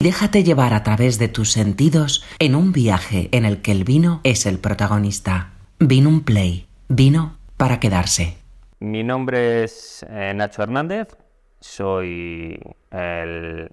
Déjate llevar a través de tus sentidos en un viaje en el que el vino es el protagonista. Vino un play. Vino para quedarse. Mi nombre es eh, Nacho Hernández. Soy el,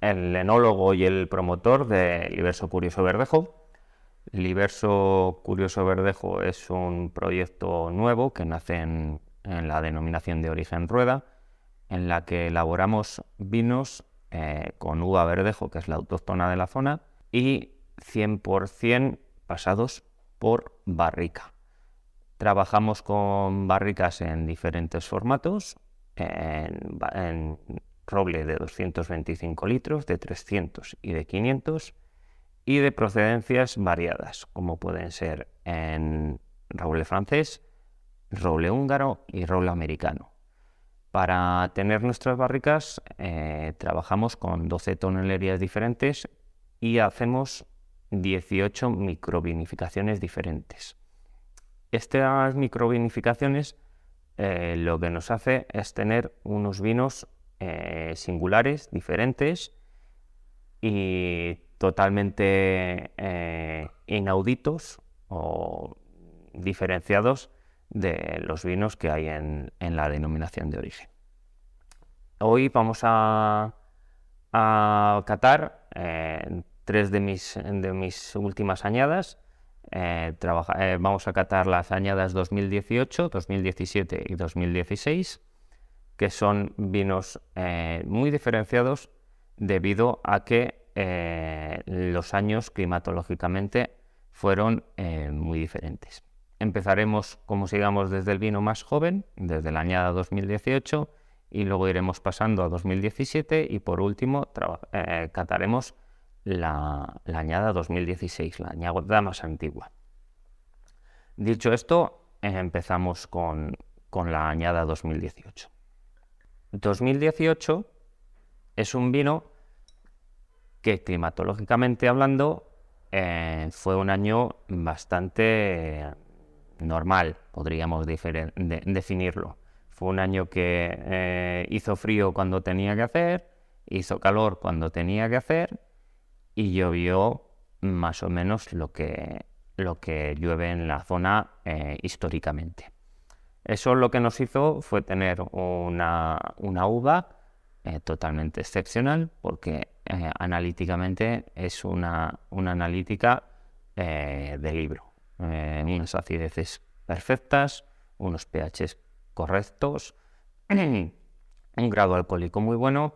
enólogo y el promotor de Liberso Curioso Verdejo. Liberso Curioso Verdejo es un proyecto nuevo que nace en la denominación de origen Rueda, en la que elaboramos vinos eh, con uva verdejo, que es la autóctona de la zona, y 100% pasados por barrica. Trabajamos con barricas en diferentes formatos, en, roble de 225 litros, de 300 y de 500, y de procedencias variadas, como pueden ser en roble francés, roble húngaro y roble americano. Para tener nuestras barricas eh, trabajamos con 12 tonelerías diferentes y hacemos 18 microvinificaciones diferentes. Estas microvinificaciones eh, lo que nos hace es tener unos vinos eh, singulares, diferentes y totalmente inauditos o diferenciados de los vinos que hay en, la denominación de origen. Hoy vamos a, catar eh, tres de mis, de mis, últimas añadas. Eh, eh, vamos a catar las añadas 2018, 2017 y 2016, que son vinos muy diferenciados debido a que los años climatológicamente fueron muy diferentes. Empezaremos, como sigamos, desde el vino más joven, desde la añada 2018, y luego iremos pasando a 2017 y por último eh, cataremos la, añada 2016, la añada más antigua. Dicho esto, empezamos con, la añada 2018. 2018 es un vino que climatológicamente hablando eh, fue un año bastante normal, podríamos definirlo. Fue un año que eh, hizo frío cuando tenía que hacer, hizo calor cuando tenía que hacer y llovió más o menos lo que, lo que llueve en la zona eh, históricamente. Eso lo que nos hizo fue tener una, uva eh, totalmente excepcional porque analíticamente es una, una analítica de libro eh, unas acideces perfectas, unos pHs correctos, un grado alcohólico muy bueno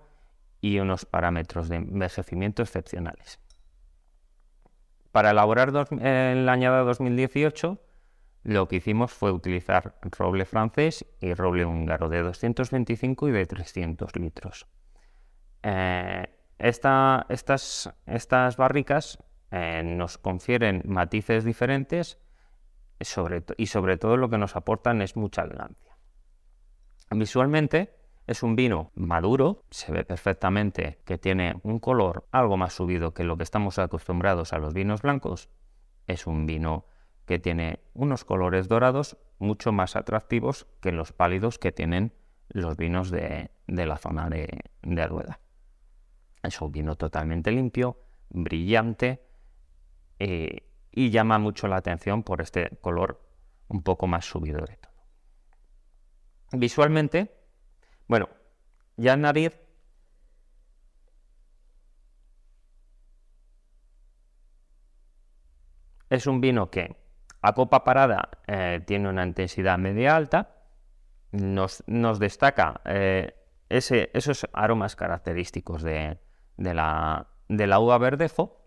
y unos parámetros de envejecimiento excepcionales. Para elaborar la añada 2018, lo que hicimos fue utilizar roble francés y roble húngaro de 225 y de 300 litros. Eh, estas, estas barricas eh, nos confieren matices diferentes y sobre todo lo que nos aportan es mucha elegancia. Visualmente es un vino maduro, se ve perfectamente que tiene un color algo más subido que lo que estamos acostumbrados a los vinos blancos. Es un vino que tiene unos colores dorados mucho más atractivos que los pálidos que tienen los vinos de, la zona de, de Rueda. Es un vino totalmente limpio, brillante, eh, y llama mucho la atención por este color un poco más subido de todo. Visualmente, bueno, ya nariz es un vino que a copa parada eh, tiene una intensidad media alta, nos, destaca eh, esos aromas característicos de, la, de la uva verdejo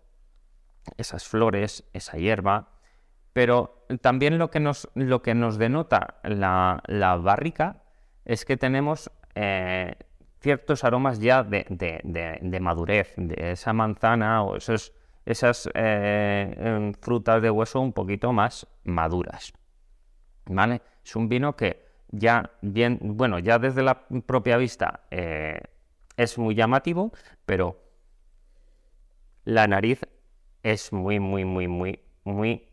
esas flores, esa hierba, pero también lo que nos, lo que nos denota la, barrica es que tenemos eh, ciertos aromas ya de, madurez, de esa manzana o esos, esas eh, em, frutas de hueso un poquito más maduras. ¿Vale? Es un vino que ya bien, bueno, ya desde la propia vista eh, es muy llamativo, pero la nariz es muy, muy, muy, muy, muy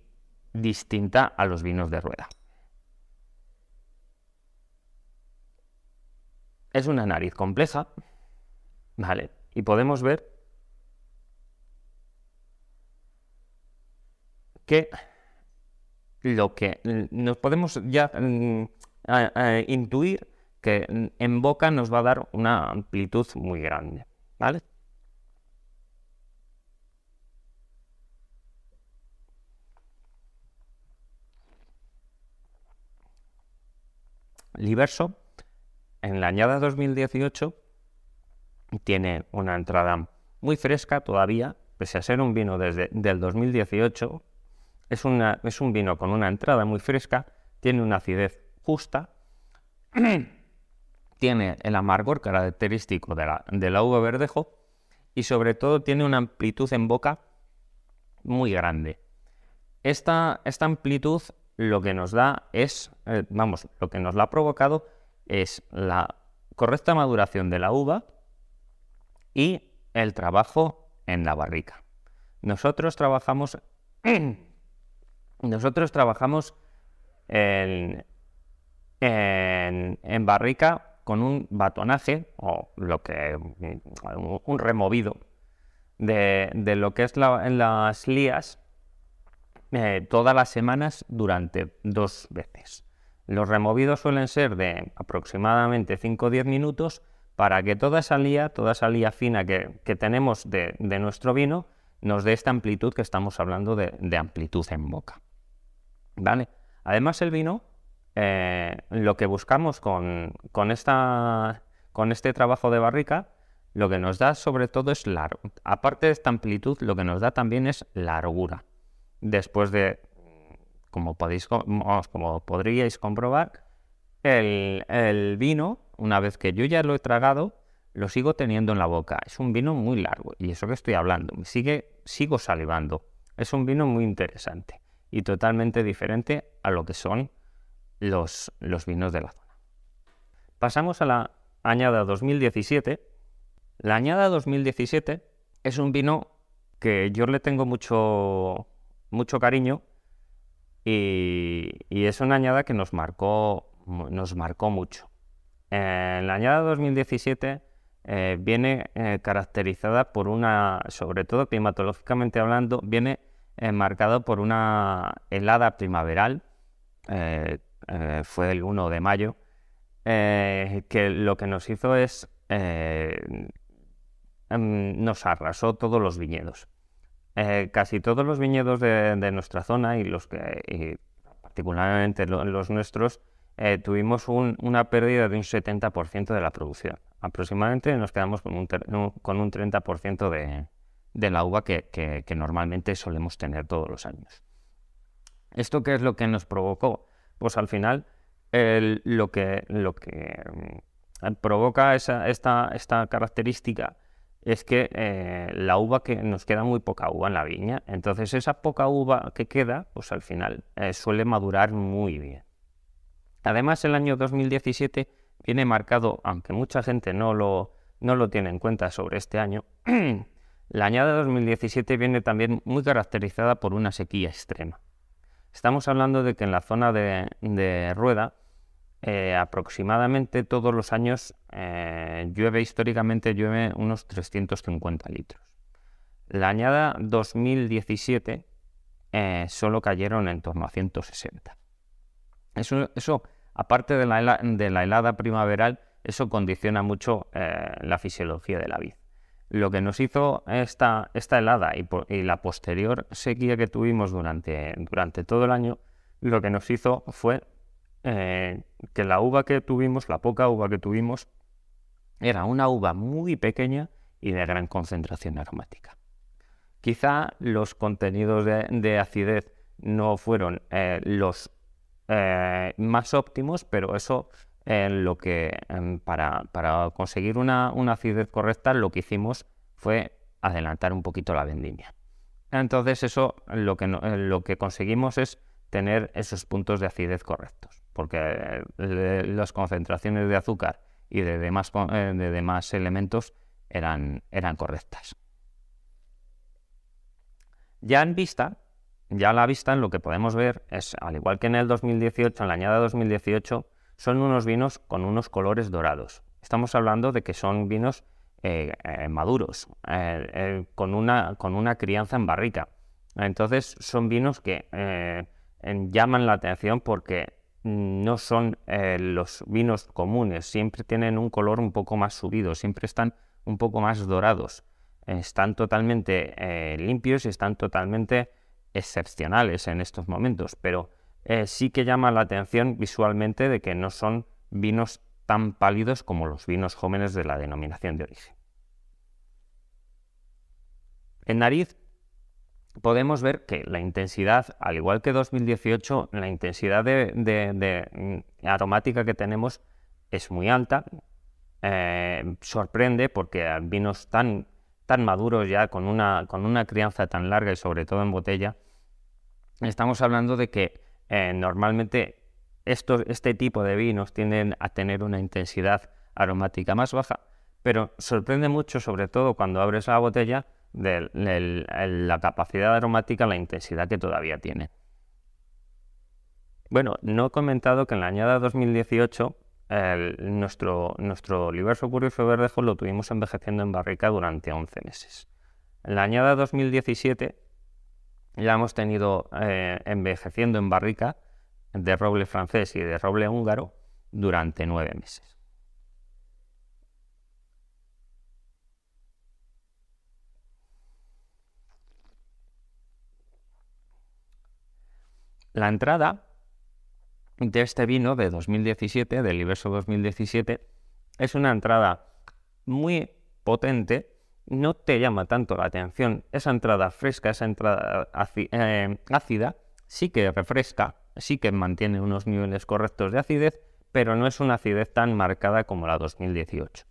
distinta a los vinos de rueda. Es una nariz compleja, ¿vale? Y podemos ver que lo que nos podemos ya mm, intuir que en boca nos va a dar una amplitud muy grande, ¿vale? Liberso, en la añada 2018, tiene una entrada muy fresca todavía, pese a ser un vino desde del 2018, es, una, es un vino con una entrada muy fresca, tiene una acidez justa, tiene el amargor característico de la, de la uva verdejo y sobre todo tiene una amplitud en boca muy grande. Esta, esta amplitud lo que nos da es, eh, vamos, lo que nos la ha provocado es la correcta maduración de la uva y el trabajo en la barrica. Nosotros trabajamos, nosotros trabajamos en, barrica con un batonaje o lo que un removido de, lo que es en las lías eh, todas las semanas durante dos veces. Los removidos suelen ser de aproximadamente 5 o 10 minutos para que toda esa lía, toda esa lía fina que, tenemos de, nuestro vino, nos dé esta amplitud que estamos hablando de, amplitud en boca. ¿Vale? Además el vino, eh, lo que buscamos con, este trabajo de barrica, lo que nos da sobre todo es largo. Aparte de esta amplitud, lo que nos da también es largura después de, como, podéis, como podríais comprobar, el, vino, una vez que yo ya lo he tragado, lo sigo teniendo en la boca. Es un vino muy largo, y eso que estoy hablando, me sigue, sigo salivando. Es un vino muy interesante y totalmente diferente a lo que son los, los vinos de la zona. Pasamos a la añada 2017. La añada 2017 es un vino que yo le tengo mucho, mucho cariño y, es una añada que nos marcó, nos marcó mucho. En la añada 2017 eh, viene eh, caracterizada por una, sobre todo climatológicamente hablando, viene eh, marcado por una helada primaveral, fue el 1 de mayo, que lo que nos hizo es, em, nos arrasó todos los viñedos. Eh, casi todos los viñedos de, nuestra zona y los que, particularmente los nuestros, eh, tuvimos una pérdida de un 70% de la producción. Aproximadamente nos quedamos con un, con un 30% de, de, la uva que, normalmente solemos tener todos los años. ¿Esto qué es lo que nos provocó? Pues al final lo que, lo que mm, provoca esa, esta, esta característica es que eh, la uva que nos queda muy poca uva en la viña, entonces esa poca uva que queda, pues al final eh, suele madurar muy bien. Además, el año 2017 viene marcado, aunque mucha gente no lo, no lo tiene en cuenta sobre este año, la añada 2017 viene también muy caracterizada por una sequía extrema. Estamos hablando de que en la zona de Rueda eh, aproximadamente todos los años eh, llueve, históricamente llueve unos 350 litros. La añada 2017 eh, solo cayeron en torno a 160. Eso, eso aparte de la, de la, helada primaveral, eso condiciona mucho la fisiología de la vid. Lo que nos hizo esta, esta helada y, y, la posterior sequía que tuvimos durante, durante todo el año, lo que nos hizo fue eh, que la uva que tuvimos, la poca uva que tuvimos, era una uva muy pequeña y de gran concentración aromática. Quizá los contenidos de, acidez no fueron eh, los eh, más óptimos, pero eso lo que em, para, conseguir una, acidez correcta lo que hicimos fue adelantar un poquito la vendimia. Entonces eso lo que, lo que conseguimos es tener esos puntos de acidez correctos porque eh, las concentraciones de azúcar y de demás, eh, de demás elementos eran, eran correctas. Ya en vista, ya a la vista, lo que podemos ver es, al igual que en el 2018, en la añada 2018, son unos vinos con unos colores dorados. Estamos hablando de que son vinos eh, maduros, con, una, con una crianza en barrica. Entonces son vinos que llaman la atención porque no son eh, los vinos comunes, siempre tienen un color un poco más subido, siempre están un poco más dorados, están totalmente eh, limpios y están totalmente excepcionales en estos momentos, pero sí que llama la atención visualmente de que no son vinos tan pálidos como los vinos jóvenes de la denominación de origen. En nariz podemos ver que la intensidad, al igual que 2018, la intensidad de, mm, aromática que tenemos es muy alta. Eh, sorprende porque vinos tan, tan maduros ya, con una, con una crianza tan larga y sobre todo en botella, estamos hablando de que eh, normalmente este tipo de vinos tienden a tener una intensidad aromática más baja, pero sorprende mucho, sobre todo cuando abres la botella, de, la capacidad aromática, la intensidad que todavía tiene. Bueno, no he comentado que en la añada 2018 nuestro, nuestro Liberso Curioso Verdejo lo tuvimos envejeciendo en barrica durante 11 meses. En la añada 2017 ya hemos tenido eh, envejeciendo en barrica de roble francés y de roble húngaro durante nueve meses. La entrada de este vino de 2017, del Iverso 2017, es una entrada muy potente, no te llama tanto la atención. Esa entrada fresca, esa entrada eh, ácida, sí que refresca, sí que mantiene unos niveles correctos de acidez, pero no es una acidez tan marcada como la 2018.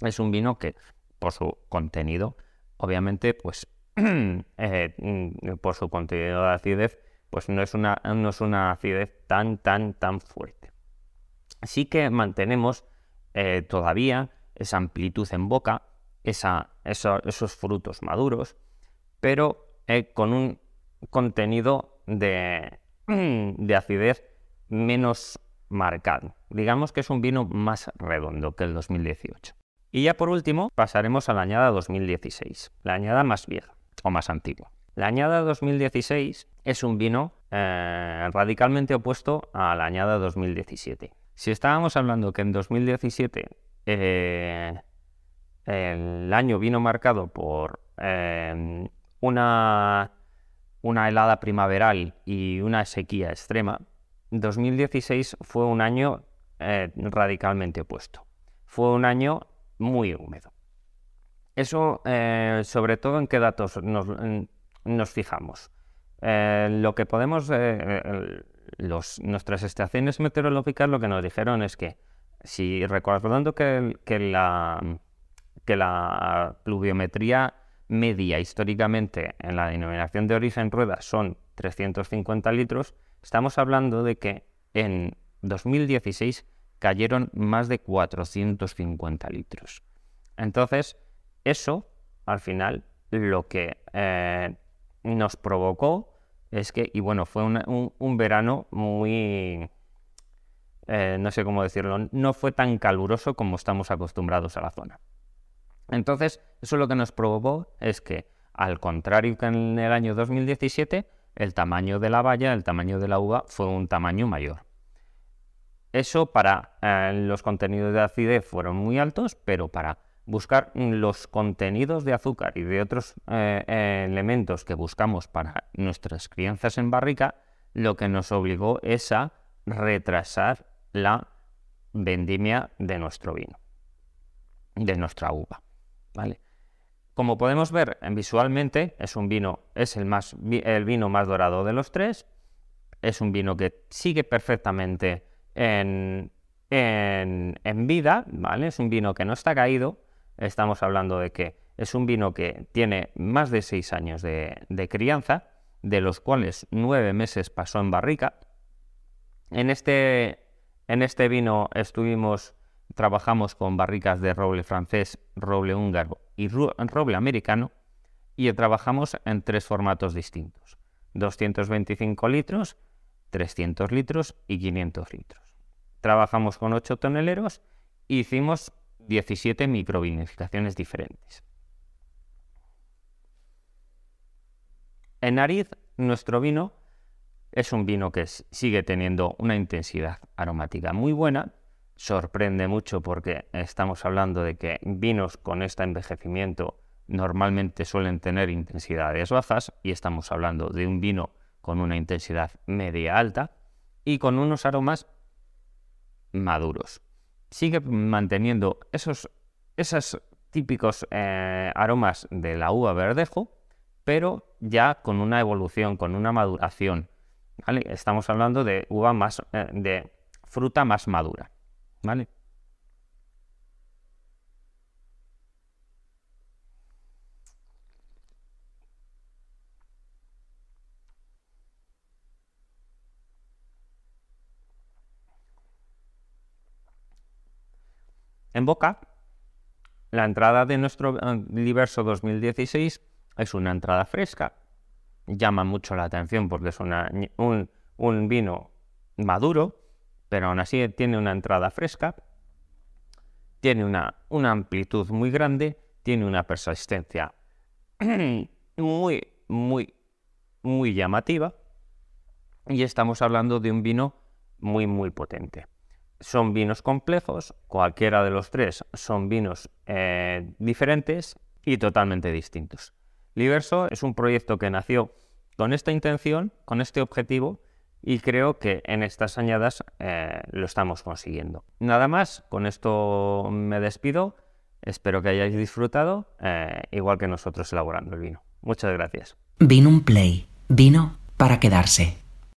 Es un vino que, por su contenido, obviamente, pues eh, mm, por su contenido de acidez, pues no es una, no es una acidez tan, tan, tan fuerte. Sí que mantenemos eh, todavía esa amplitud en boca, esa, esos frutos maduros, pero eh, con un contenido de, de acidez menos marcado. Digamos que es un vino más redondo que el 2018. Y ya por último pasaremos a la añada 2016, la añada más vieja o más antigua. La añada 2016 es un vino eh, radicalmente opuesto a la añada 2017. Si estábamos hablando que en 2017 eh, el año vino marcado por eh, una helada primaveral y una sequía extrema, 2016 fue un año eh, radicalmente opuesto. Fue un año muy húmedo. Eso, sobre todo, en qué datos nos, fijamos. Eh, lo que podemos, nuestras estaciones meteorológicas lo que nos dijeron es que, si recordando que, que, la, que la pluviometría media históricamente en la denominación de origen rueda son 350 litros, estamos hablando de que en 2016 cayeron más de 450 litros. Entonces, eso, al final, lo que eh, nos provocó es que, y bueno, fue un, verano muy, eh, no sé cómo decirlo, no fue tan caluroso como estamos acostumbrados a la zona. Entonces, eso lo que nos provocó es que, al contrario que en el año 2017, el tamaño de la valla, el tamaño de la uva fue un tamaño mayor. Eso para eh, los contenidos de acidez fueron muy altos, pero para buscar los contenidos de azúcar y de otros eh, elementos que buscamos para nuestras crianzas en barrica, lo que nos obligó es a retrasar la vendimia de nuestro vino, de nuestra uva. ¿vale? Como podemos ver visualmente, es un vino, es el, más, el vino más dorado de los tres, es un vino que sigue perfectamente en, en, vida, ¿vale? Es un vino que no está caído, estamos hablando de que es un vino que tiene más de seis años de, crianza, de los cuales nueve meses pasó en barrica. En este, en este vino estuvimos trabajamos con barricas de roble francés, roble húngaro y roble americano y trabajamos en tres formatos distintos. 225 litros, 300 litros y 500 litros. Trabajamos con 8 toneleros hicimos 17 microvinificaciones diferentes. En nariz, nuestro vino es un vino que sigue teniendo una intensidad aromática muy buena. Sorprende mucho porque estamos hablando de que vinos con este envejecimiento normalmente suelen tener intensidades bajas y estamos hablando de un vino con una intensidad media alta y con unos aromas maduros. Sigue manteniendo esos, esos típicos eh, aromas de la uva verdejo, pero ya con una evolución, con una maduración. Estamos hablando de uva más, eh, de fruta más madura. ¿Vale? En boca, la entrada de nuestro eh, Liberso 2016 es una entrada fresca. Llama mucho la atención porque es un, vino maduro, pero aún así tiene una entrada fresca, tiene una, una amplitud muy grande, tiene una persistencia muy, muy, muy llamativa. Y estamos hablando de un vino muy, muy potente son vinos complejos, cualquiera de los tres son vinos eh, diferentes y totalmente distintos. Liberso es un proyecto que nació con esta intención, con este objetivo, y creo que en estas añadas eh, lo estamos consiguiendo. Nada más, con esto me despido. Espero que hayáis disfrutado, eh, igual que nosotros elaborando el vino. Muchas gracias. Vino un play, vino para quedarse.